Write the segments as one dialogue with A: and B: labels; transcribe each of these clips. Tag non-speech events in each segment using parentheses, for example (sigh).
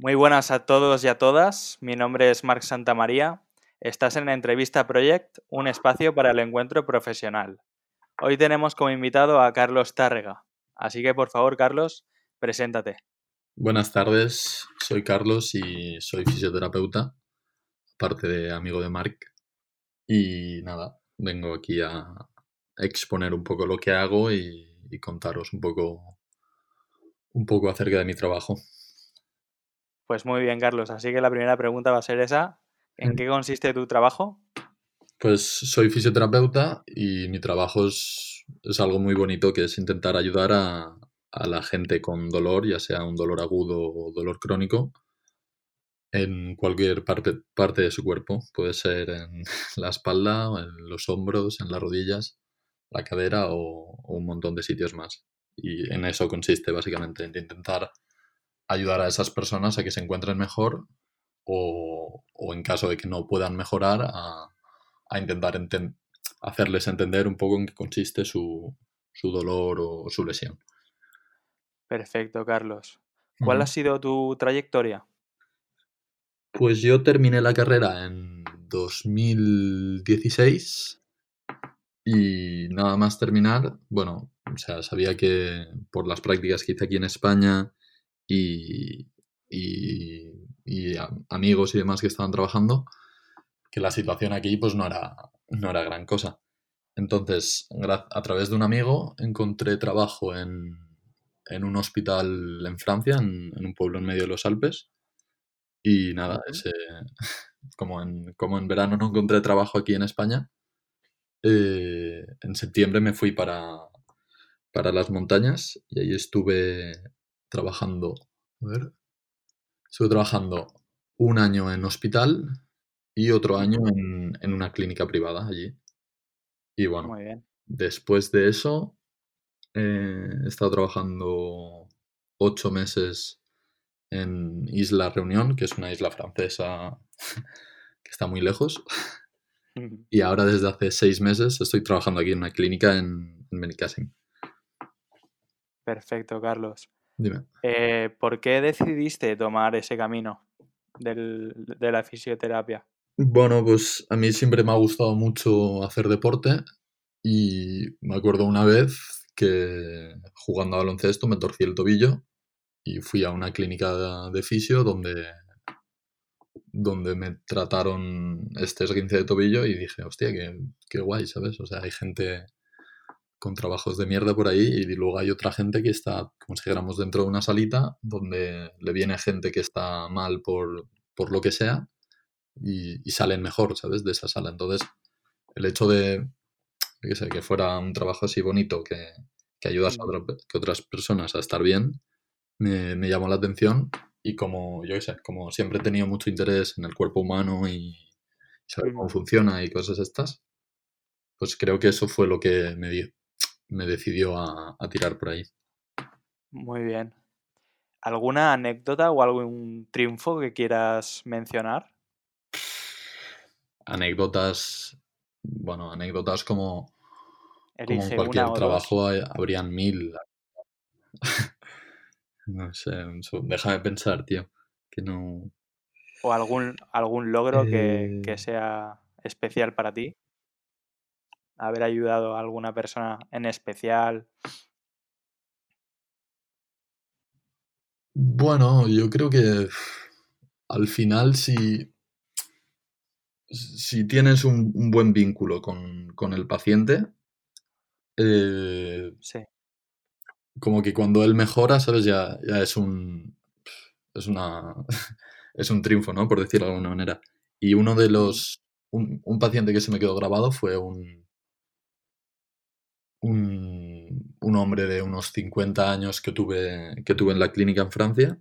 A: Muy buenas a todos y a todas. Mi nombre es Marc Santamaría. Estás en la Entrevista Project, un espacio para el encuentro profesional. Hoy tenemos como invitado a Carlos Tárrega. Así que, por favor, Carlos, preséntate.
B: Buenas tardes, soy Carlos y soy fisioterapeuta, aparte de amigo de Marc. Y nada, vengo aquí a exponer un poco lo que hago y, y contaros un poco, un poco acerca de mi trabajo.
A: Pues muy bien, Carlos. Así que la primera pregunta va a ser esa. ¿En qué consiste tu trabajo?
B: Pues soy fisioterapeuta y mi trabajo es, es algo muy bonito que es intentar ayudar a, a, la gente con dolor, ya sea un dolor agudo o dolor crónico, en cualquier parte, parte de su cuerpo. Puede ser en (laughs) la espalda, en los hombros, en las rodillas, la cadera o, o un montón de sitios más. Y en eso consiste básicamente, en intentar ayudar a esas personas a que se encuentren mejor o, o en caso de que no puedan mejorar, a, a intentar enten hacerles entender un poco en qué consiste su, su, dolor o su lesión.
A: Perfecto, Carlos. ¿Cuál uh -huh. ha sido tu trayectoria?
B: Pues yo terminé la carrera en 2016 y nada más terminar, bueno, o sea, sabía que por las prácticas que hice aquí en España y, y, y a, amigos y demás que estaban trabajando, que la situación aquí pues no era, no era gran cosa. Entonces, a través de un amigo encontré trabajo en, en un hospital en Francia, en, en, un pueblo en medio de los Alpes. Y nada, ese, (laughs) como, en, como en verano no encontré trabajo aquí en España, eh, en septiembre me fui para, para las montañas y ahí estuve trabajando, a ver, estuve trabajando un año en hospital y otro año en, en una clínica privada allí. Y bueno, después de eso eh, he estado trabajando ocho meses en Isla Reunión, que es una isla francesa (laughs) que está muy lejos. Y ahora desde hace seis meses estoy trabajando aquí en una clínica en, en Benicassim.
A: Perfecto, Carlos.
B: Dime.
A: Eh, ¿Por qué decidiste tomar ese camino del, de la fisioterapia?
B: Bueno, pues a mí siempre me ha gustado mucho hacer deporte y me acuerdo una vez que jugando a baloncesto me torcí el tobillo y fui a una clínica de fisio donde, donde me trataron este esguince de tobillo y dije, hostia, qué, qué guay, ¿sabes? O sea, hay gente con trabajos de mierda por ahí y luego hay otra gente que está, como si éramos dentro de una salita donde le viene gente que está mal por, por lo que sea y, y, salen mejor, ¿sabes? De esa sala. Entonces, el hecho de que, sé, que fuera un trabajo así bonito, que, que ayudas a otra, que otras personas a estar bien, me, me, llamó la atención y como, yo qué sé, como siempre he tenido mucho interés en el cuerpo humano y saber cómo funciona y cosas estas, pues creo que eso fue lo que me, dio, me decidió a, a tirar por ahí.
A: Muy bien. ¿Alguna anécdota o algún triunfo que quieras mencionar?
B: Anécdotas, bueno, anécdotas como, como en cualquier trabajo hay, habrían mil. (laughs) no sé, déjame pensar, tío, que no...
A: ¿O algún, algún logro eh... que, que sea especial para ti? Haber ayudado a alguna persona en especial?
B: Bueno, yo creo que al final si, si tienes un, un buen vínculo con, con el paciente, eh,
A: sí.
B: como que cuando él mejora, ¿sabes? Ya, ya es un es una (laughs) es un triunfo, ¿no? Por decirlo de alguna manera. Y uno de los un, un paciente que se me quedó grabado fue un, un, un, hombre de unos 50 años que tuve, que tuve en la clínica en Francia.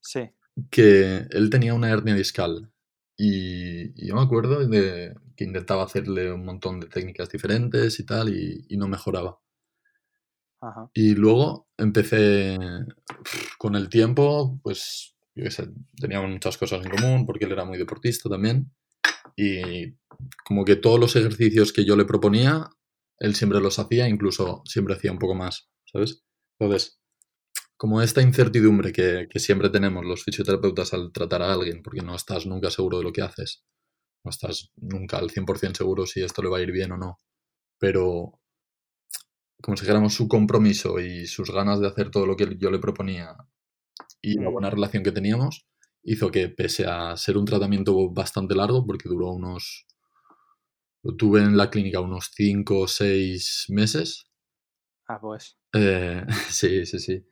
A: Sí.
B: Que él tenía una hernia discal. Y, y, yo me acuerdo de que intentaba hacerle un montón de técnicas diferentes y tal, y, y no mejoraba.
A: Ajá.
B: Y luego empecé con el tiempo, pues yo qué sé, teníamos muchas cosas en común, porque él era muy deportista también. Y como que todos los ejercicios que yo le proponía él siempre los hacía, incluso siempre hacía un poco más, ¿sabes? Entonces, como esta incertidumbre que, que, siempre tenemos los fisioterapeutas al tratar a alguien, porque no estás nunca seguro de lo que haces, no estás nunca al 100% seguro si esto le va a ir bien o no, pero como si dijéramos su compromiso y sus ganas de hacer todo lo que yo le proponía y la buena relación que teníamos, hizo que pese a ser un tratamiento bastante largo, porque duró unos, lo tuve en la clínica unos 5 o 6 meses.
A: Ah, pues.
B: Eh, (laughs) sí, sí, sí.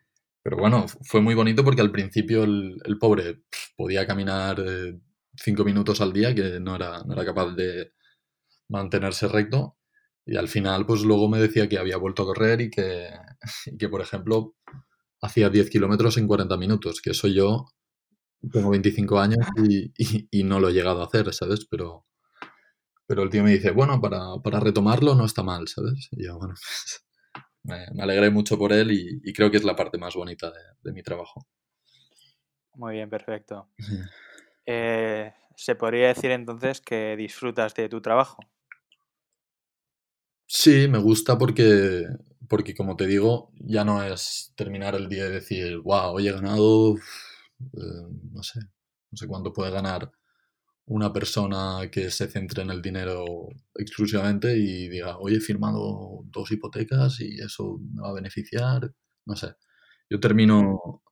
B: Pero bueno, fue muy bonito porque al principio el, pobre podía caminar 5 eh, minutos al día, que no era, no era capaz de mantenerse recto. Y al final, pues luego me decía que había vuelto a correr y que, (laughs) y que por ejemplo, hacía 10 kilómetros en 40 minutos, que eso yo tengo 25 años y, no lo he llegado a hacer, ¿sabes? Pero, pero el tío me dice, bueno, para, retomarlo no está mal, ¿sabes? Y yo, bueno, (laughs) me, alegré mucho por él y, creo que es la parte más bonita de, mi trabajo.
A: Muy bien, perfecto. (laughs) Eh, ¿Se podría decir entonces que disfrutas de tu trabajo?
B: Sí, me gusta porque, porque como te digo, ya no es terminar el día y decir, wow, hoy he ganado eh, no sé, no sé cuánto puede ganar una persona que se centre en el dinero exclusivamente y diga, hoy he firmado dos hipotecas y eso me va a beneficiar, no sé. Yo termino,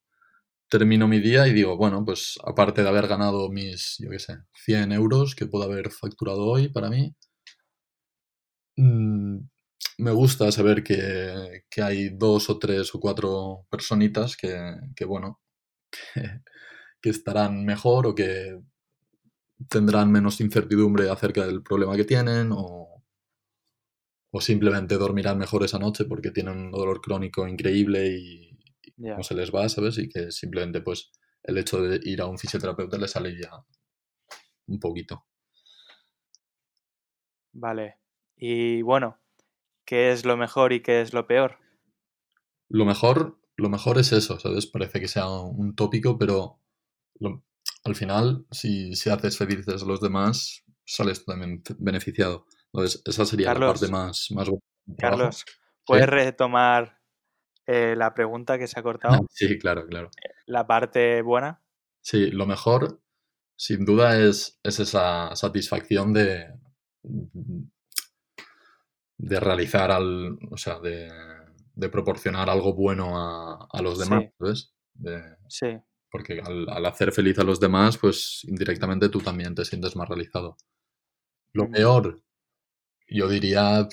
B: termino mi día y digo, bueno, pues aparte de haber ganado mis, yo qué sé, 100 euros que puedo haber facturado hoy para mí, mm, me gusta saber que, que, hay dos o tres o cuatro personitas que, que bueno, (laughs) que, estarán mejor o que tendrán menos incertidumbre acerca del problema que tienen o, o simplemente dormirán mejor esa noche porque tienen un dolor crónico increíble y, no se les va, ¿sabes? Y que simplemente pues el hecho de ir a un fisioterapeuta les alivia un poquito.
A: Vale. Y bueno, ¿qué es lo mejor y qué es lo peor?
B: Lo mejor lo mejor es eso, ¿sabes? Parece que sea un tópico, pero al final, si, si, haces felices a los demás, sales también beneficiado. Entonces, esa sería la parte más, más
A: Carlos, ¿puedes retomar eh, la pregunta que se ha cortado? (laughs)
B: sí, claro, claro.
A: Eh, la parte buena.
B: Sí, lo mejor, sin duda, es, es esa satisfacción de, de realizar al. O sea, de de proporcionar algo bueno a, los demás, ¿sabes?
A: sí.
B: Porque al, hacer feliz a los demás, pues indirectamente tú también te sientes más realizado. Lo mm. peor, yo diría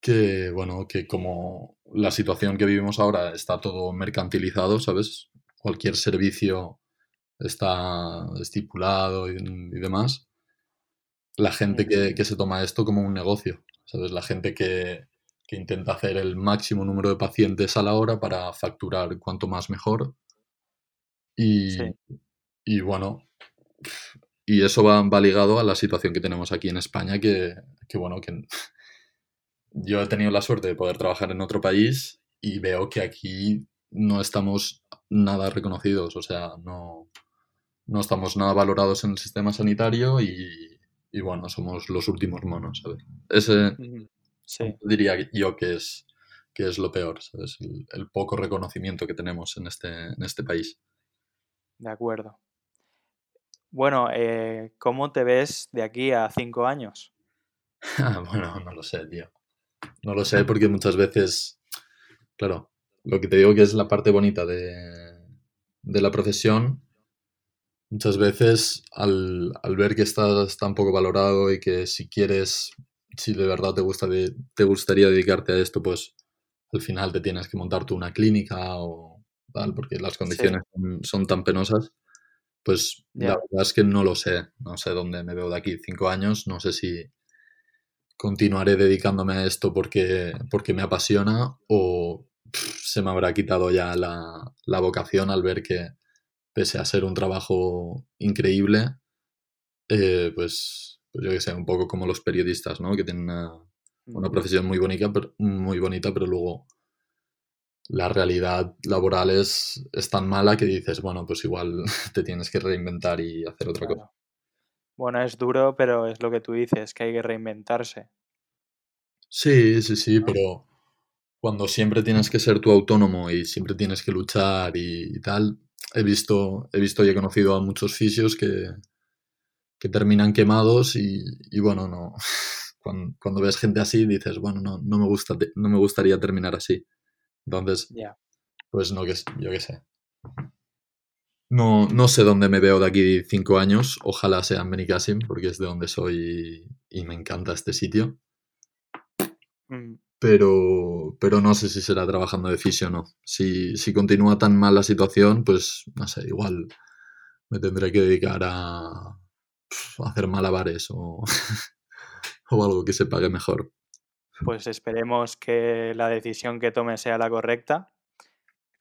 B: que, bueno, que como la situación que vivimos ahora está todo mercantilizado, ¿sabes? Cualquier servicio está estipulado y, demás. La gente mm. que, que se toma esto como un negocio, ¿sabes? La gente que, que intenta hacer el máximo número de pacientes a la hora para facturar cuanto más mejor. Y, y bueno, y eso va, va, ligado a la situación que tenemos aquí en España, que, que, bueno, que (laughs) yo he tenido la suerte de poder trabajar en otro país y veo que aquí no estamos nada reconocidos, o sea, no, no estamos nada valorados en el sistema sanitario y, y bueno, somos los últimos monos, ¿sabes? Ese, Diría yo que es, que es lo peor, ¿sabes? El, poco reconocimiento que tenemos en este, en este país.
A: De acuerdo. Bueno, eh, ¿cómo te ves de aquí a cinco años? (laughs)
B: bueno, no lo sé, tío. No lo sé (laughs) porque muchas veces, claro, lo que te digo que es la parte bonita de, de la profesión, muchas veces al, al, ver que estás tan poco valorado y que si quieres si de verdad te, gusta te gustaría dedicarte a esto, pues al final te tienes que montar tú una clínica o tal, porque las condiciones son, tan penosas. Pues la verdad es que no lo sé, no sé dónde me veo de aquí cinco años, no sé si continuaré dedicándome a esto porque, porque me apasiona o se me habrá quitado ya la, la vocación al ver que pese a ser un trabajo increíble, eh, pues pues yo que sé, un poco como los periodistas, ¿no? Que tienen una, profesión muy bonita, pero, muy bonita, pero luego la realidad laboral es, tan mala que dices, bueno, pues igual (laughs) te tienes que reinventar y hacer otra cosa.
A: Bueno, es duro, pero es lo que tú dices, que hay que reinventarse.
B: Sí, sí, sí, pero cuando siempre tienes que ser tú autónomo y siempre tienes que luchar y, tal, he visto, he visto y he conocido a muchos fisios que, que terminan quemados y, y bueno, no. (laughs) Cuando, cuando, ves gente así dices, bueno, no, no, me gusta, no me gustaría terminar así. Entonces, pues no, que, yo qué sé. No, no sé dónde me veo de aquí cinco años. Ojalá sea en Benicassim, porque es de donde soy y, me encanta este sitio. Mm. Pero, pero no sé si será trabajando de fisio o no. Si, si continúa tan mal la situación, pues no sé, igual me tendré que dedicar a, hacer malabares o, (laughs) o algo que se pague mejor.
A: Pues esperemos que la decisión que tome sea la correcta.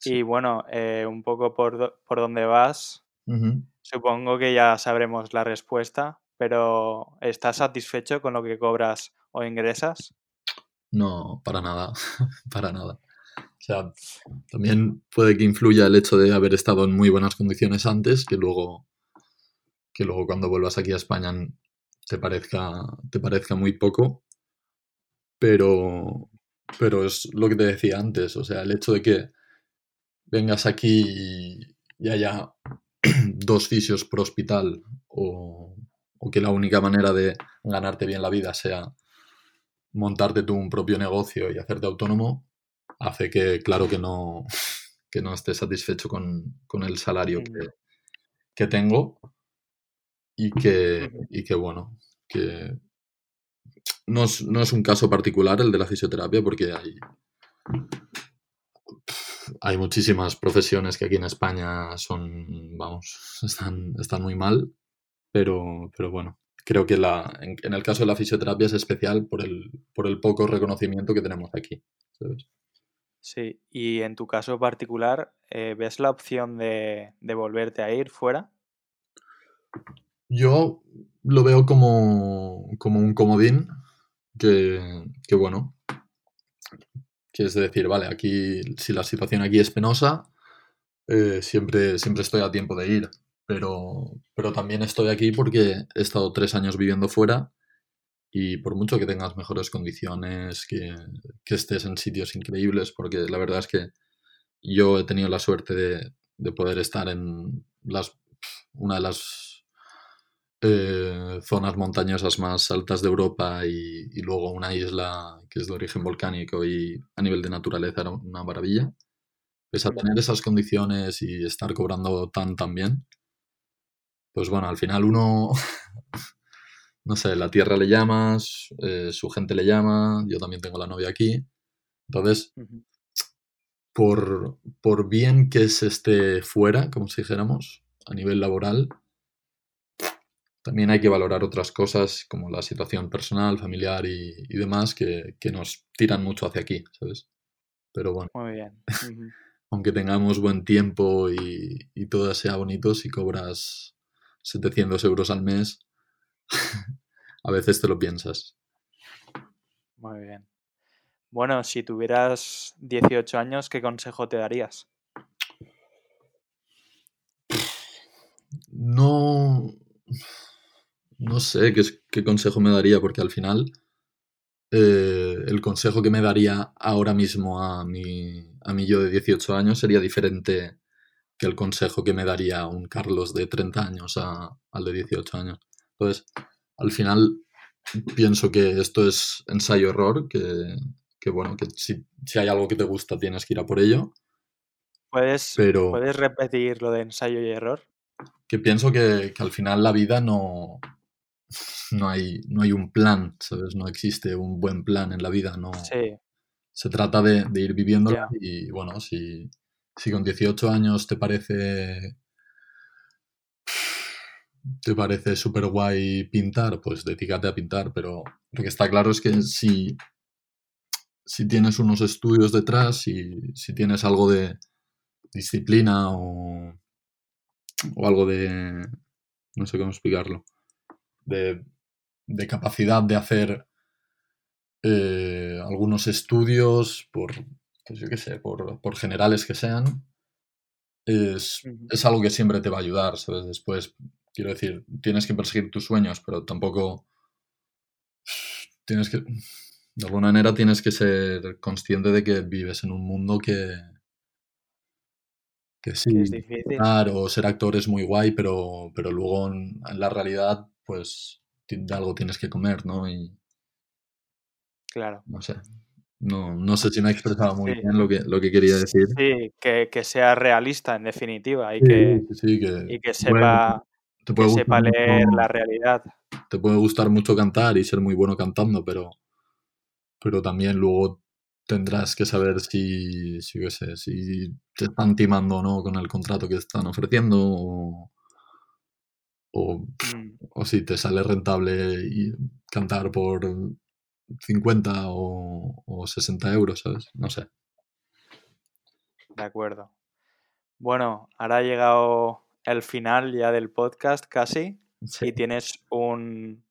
A: Y bueno, eh, un poco por, por dónde vas, supongo que ya sabremos la respuesta, pero ¿estás satisfecho con lo que cobras o ingresas?
B: No, para nada, (laughs) para nada. O sea, también puede que influya el hecho de haber estado en muy buenas condiciones antes, que luego, que luego cuando vuelvas aquí a España te parezca, te parezca muy poco. Pero, pero es lo que te decía antes, o sea, el hecho de que vengas aquí y haya (clears throat) dos fisios por hospital o, o, que la única manera de ganarte bien la vida sea montarte tú un propio negocio y hacerte autónomo, hace que, claro, que no, (laughs) que no estés satisfecho con, con el salario que, que tengo y que, y que, bueno, que no es, no es un caso particular el de la fisioterapia porque hay, hay muchísimas profesiones que aquí en España son, vamos, están, están muy mal, pero, pero bueno, creo que la, en, el caso de la fisioterapia es especial por el, por el poco reconocimiento que tenemos aquí.
A: Sí, y en tu caso particular, eh, ¿ves la opción de, de volverte a ir fuera?
B: Yo lo veo como, como un comodín que, que, bueno, que es decir, vale, aquí si la situación aquí es penosa, eh, siempre, siempre estoy a tiempo de ir, pero, pero también estoy aquí porque he estado tres años viviendo fuera y por mucho que tengas mejores condiciones, que, que estés en sitios increíbles, porque la verdad es que yo he tenido la suerte de, de poder estar en las, una de las eh, zonas montañosas más altas de Europa y, luego una isla que es de origen volcánico y a nivel de naturaleza era una maravilla. Pese a tener esas condiciones y estar cobrando tan tan bien, pues bueno, al final uno, (laughs) no sé, la tierra le llamas, eh, su gente le llama, yo también tengo la novia aquí. Entonces, por, por bien que se esté fuera, como si dijéramos, a nivel laboral, también hay que valorar otras cosas como la situación personal, familiar y, demás que, nos tiran mucho hacia aquí, ¿sabes? Pero bueno.
A: Muy bien. (laughs)
B: aunque tengamos buen tiempo y, todo sea bonito, si cobras 700 euros al mes, (laughs) a veces te lo piensas.
A: Muy bien. Bueno, si tuvieras 18 años, ¿qué consejo te darías?
B: No no sé qué, consejo me daría, porque al final eh, el consejo que me daría ahora mismo a mi, a mí yo de 18 años sería diferente que el consejo que me daría un Carlos de 30 años al de 18 años. Entonces, al final pienso que esto es ensayo-error, que, bueno, que si, hay algo que te gusta tienes que ir a por ello.
A: ¿Puedes, ¿puedes repetir lo de ensayo y error?
B: Que pienso que al final la vida no, (laughs) no hay, no hay un plan, ¿sabes? No existe un buen plan en la vida, no. Se trata de, ir viviendo y bueno, si, si con 18 años te parece (sighs) te parece súper guay pintar, pues dedícate a pintar, pero lo que está claro es que si, si tienes unos estudios detrás y si tienes algo de disciplina o, o algo de... no sé cómo explicarlo de, capacidad de hacer eh, algunos estudios, por, pues yo qué sé, por, generales que sean, es, algo que siempre te va a ayudar, ¿sabes? Después, quiero decir, tienes que perseguir tus sueños, pero tampoco tienes que... de alguna manera tienes que ser consciente de que vives en un mundo que, que sí,
A: es difícil.
B: claro, ser actor es muy guay, pero, pero luego en, en la realidad, pues de algo tienes que comer, ¿no? Y
A: Claro.
B: no sé. No, no sé si me he expresado muy
A: Sí.
B: bien lo que, lo que quería decir.
A: Sí, que, que sea realista en definitiva y
B: Sí,
A: que,
B: sí, que
A: y que sepa, que sepa leer
B: mucho-
A: la realidad.
B: te puede gustar mucho cantar y ser muy bueno cantando, pero, pero también luego tendrás que saber si, si, qué sé, si te están timando o no con el contrato que están ofreciendo o, o,
A: Mm,
B: o si te sale rentable y cantar por 50 o, o 60 euros, ¿sabes? No sé.
A: de acuerdo. Bueno, ahora ha llegado el final ya del podcast casi
B: Sí.
A: y tienes un,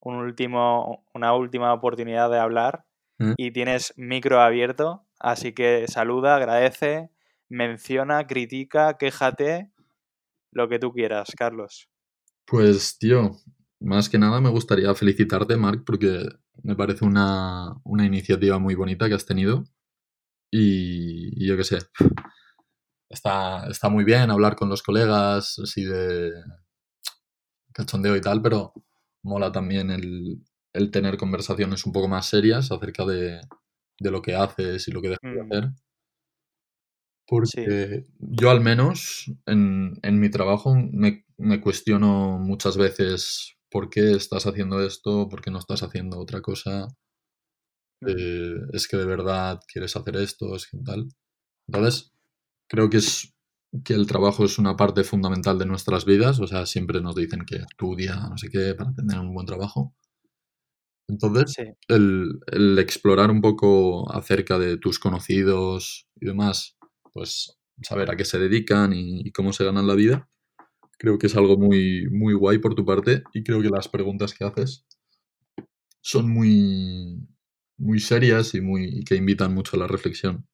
A: un último, una última oportunidad de hablar
B: ¿Eh?
A: y tienes micro abierto, así que saluda, agradece, menciona, critica, quéjate, lo que tú quieras, Carlos.
B: Pues, tío, más que nada me gustaría felicitarte, Marc, porque me parece una, una iniciativa muy bonita que has tenido. Y, y yo qué sé, está, está muy bien hablar con los colegas, así de cachondeo y tal, pero mola también el, el tener conversaciones un poco más serias acerca de, de lo que haces y lo que dejas de hacer. Porque yo al menos en, en mi trabajo me, me cuestiono muchas veces por qué estás haciendo esto, por qué no estás haciendo otra cosa. Eh, es que de verdad quieres hacer esto, es que tal. Entonces, creo que es que el trabajo es una parte fundamental de nuestras vidas, o sea, siempre nos dicen que estudia, no sé qué, para tener un buen trabajo. Entonces,
A: Sí,
B: el, el explorar un poco acerca de tus conocidos y demás, pues saber a qué se dedican y, y cómo se ganan la vida, creo que es algo muy, muy guay por tu parte y creo que las preguntas que haces son muy, muy serias y, muy, y que invitan mucho a la reflexión.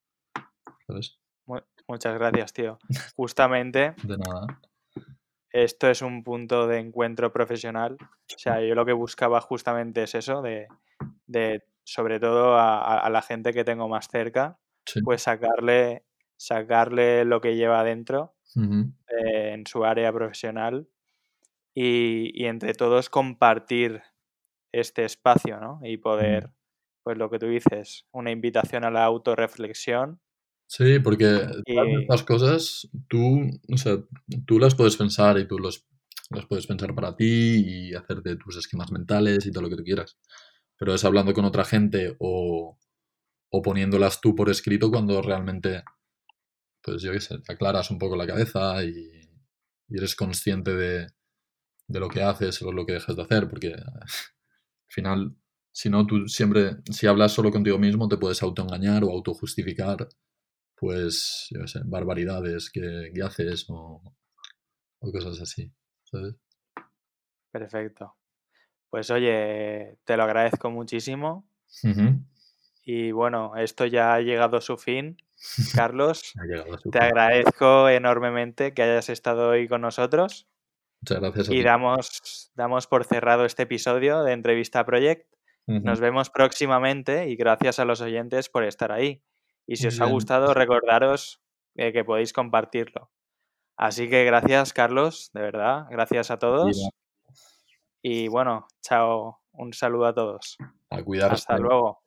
B: ¿Sabes?
A: mu- muchas gracias, tío. (laughs) Justamente
B: De nada.
A: esto es un punto de encuentro profesional. O sea, yo lo que buscaba justamente es eso, de, de sobre todo a, a- a la gente que tengo más cerca,
B: Sí.
A: pues sacarle, sacarle lo que lleva adentro eh, en su área profesional y, y entre todos compartir este espacio, ¿no? Y poder, pues lo que tú dices, una invitación a la autorreflexión.
B: Sí, porque
A: Y-
B: estas cosas tú, o sea, tú las puedes pensar y tú los, las puedes pensar para ti y hacerte tus esquemas mentales y todo lo que tú quieras. Pero es hablando con otra gente o, o poniéndolas tú por escrito cuando realmente, pues yo qué sé, te aclaras un poco la cabeza y, y eres consciente de, de lo que haces o lo que dejas de hacer, porque (laughs) al final, si no, tú siempre, si hablas solo contigo mismo, te puedes autoengañar o autojustificar pues, yo qué sé, barbaridades que, que haces o, o cosas así, ¿sabes?
A: Perfecto. Pues oye, te lo agradezco muchísimo. Y bueno, esto ya ha llegado a su fin. Carlos, (laughs) te agradezco enormemente que hayas estado hoy con nosotros
B: Muchas gracias a
A: y damos, damos por cerrado este episodio de Entrevista Project. Nos vemos próximamente y gracias a los oyentes por estar ahí. Y si
B: Muy
A: os ha gustado, recordaros eh, que podéis compartirlo. Así que gracias, Carlos, de verdad. Gracias a todos. Y bueno, chao. Un saludo a todos.
B: A cuidarse.
A: Hasta luego.